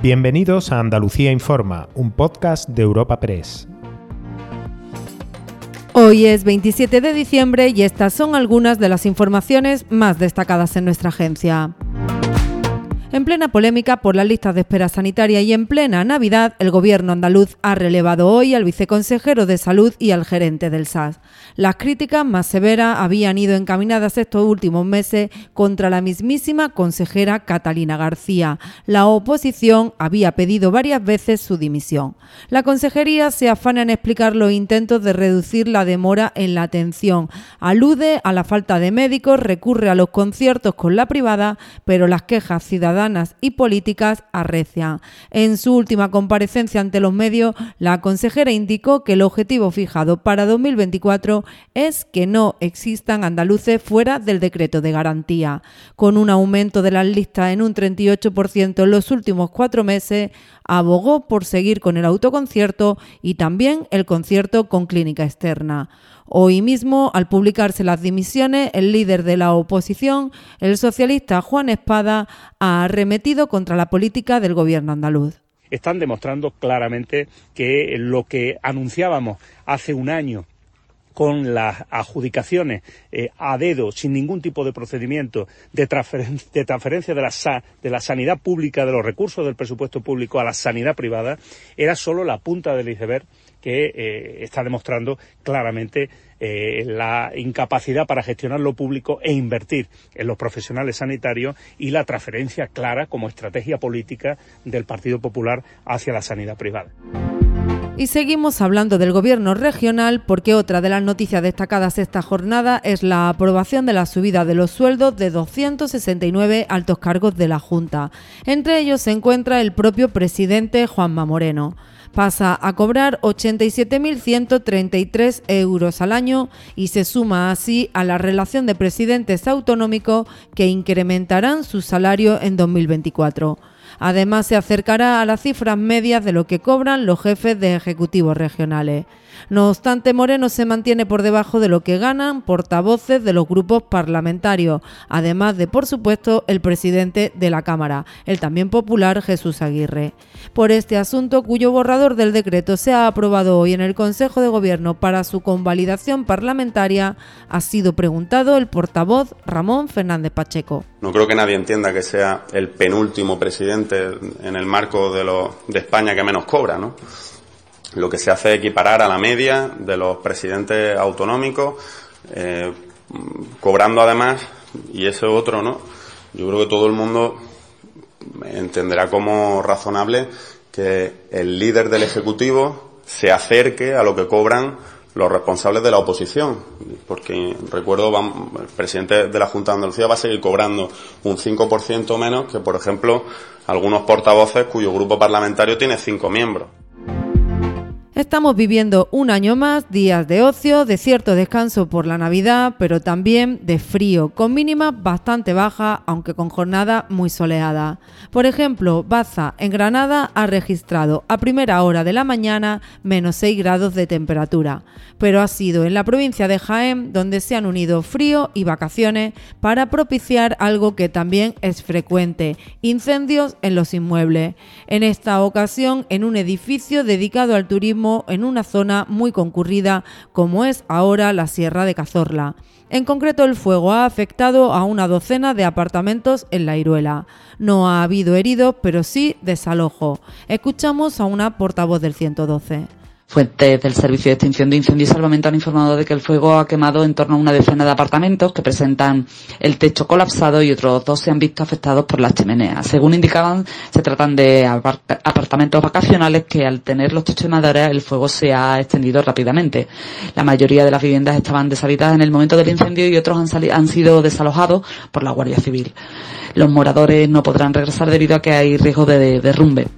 Bienvenidos a Andalucía Informa, un podcast de Europa Press. Hoy es 27 de diciembre y estas son algunas de las informaciones más destacadas en nuestra agencia. En plena polémica por las listas de espera sanitaria y en plena Navidad, el gobierno andaluz ha relevado hoy al viceconsejero de Salud y al gerente del SAS. Las críticas más severas habían ido encaminadas estos últimos meses contra la mismísima consejera Catalina García. La oposición había pedido varias veces su dimisión. La consejería se afana en explicar los intentos de reducir la demora en la atención. Alude a la falta de médicos, recurre a los conciertos con la privada, pero las quejas ciudadanas y políticas arrecian. En su última comparecencia ante los medios, la consejera indicó que el objetivo fijado para 2024 es que no existan andaluces fuera del decreto de garantía. Con un aumento de las listas en un 38% en los últimos cuatro meses, abogó por seguir con el autoconcierto y también el concierto con clínica externa. Hoy mismo, al publicarse las dimisiones, el líder de la oposición, el socialista Juan Espada, ha arremetido contra la política del gobierno andaluz. Están demostrando claramente que lo que anunciábamos hace un año con las adjudicaciones eh, a dedo, sin ningún tipo de procedimiento de, transferencia de la, de la sanidad pública, de los recursos del presupuesto público a la sanidad privada, era solo la punta del iceberg que eh, está demostrando claramente eh, la incapacidad para gestionar lo público e invertir en los profesionales sanitarios y la transferencia clara como estrategia política del Partido Popular hacia la sanidad privada. Y seguimos hablando del gobierno regional porque otra de las noticias destacadas esta jornada es la aprobación de la subida de los sueldos de 269 altos cargos de la Junta. Entre ellos se encuentra el propio presidente Juanma Moreno pasa a cobrar 87.133 euros al año y se suma así a la relación de presidentes autonómicos que incrementarán su salario en 2024. Además, se acercará a las cifras medias de lo que cobran los jefes de ejecutivos regionales. No obstante, Moreno se mantiene por debajo de lo que ganan portavoces de los grupos parlamentarios, además de, por supuesto, el presidente de la Cámara, el también popular Jesús Aguirre. Por este asunto, cuyo borrador del decreto se ha aprobado hoy en el Consejo de Gobierno para su convalidación parlamentaria, ha sido preguntado el portavoz Ramón Fernández Pacheco. No creo que nadie entienda que sea el penúltimo presidente en el marco de, de España que menos cobra, ¿no? Lo que se hace es equiparar a la media de los presidentes autonómicos, eh, cobrando además, y eso otro, ¿no? Yo creo que todo el mundo entenderá como razonable que el líder del Ejecutivo se acerque a lo que cobran los responsables de la oposición, porque recuerdo, el presidente de la Junta de Andalucía va a seguir cobrando un 5% menos que, por ejemplo, algunos portavoces cuyo grupo parlamentario tiene cinco miembros. Estamos viviendo un año más, días de ocio, de cierto descanso por la Navidad, pero también de frío, con mínima bastante baja, aunque con jornada muy soleada. Por ejemplo, Baza, en Granada, ha registrado a primera hora de la mañana menos 6 grados de temperatura, pero ha sido en la provincia de Jaén donde se han unido frío y vacaciones para propiciar algo que también es frecuente, incendios en los inmuebles. En esta ocasión, en un edificio dedicado al en una zona muy concurrida como es ahora la Sierra de Cazorla. En concreto, el fuego ha afectado a una docena de apartamentos en la Iruela. No ha habido heridos, pero sí desalojo. Escuchamos a una portavoz del 112. Fuentes del Servicio de Extinción de Incendios y Salvamento han informado de que el fuego ha quemado en torno a una decena de apartamentos que presentan el techo colapsado y otros dos se han visto afectados por las chimeneas. Según indicaban, se tratan de apartamentos vacacionales que al tener los techos de madera el fuego se ha extendido rápidamente. La mayoría de las viviendas estaban deshabitadas en el momento del incendio y otros han, han sido desalojados por la Guardia Civil. Los moradores no podrán regresar debido a que hay riesgo de derrumbe.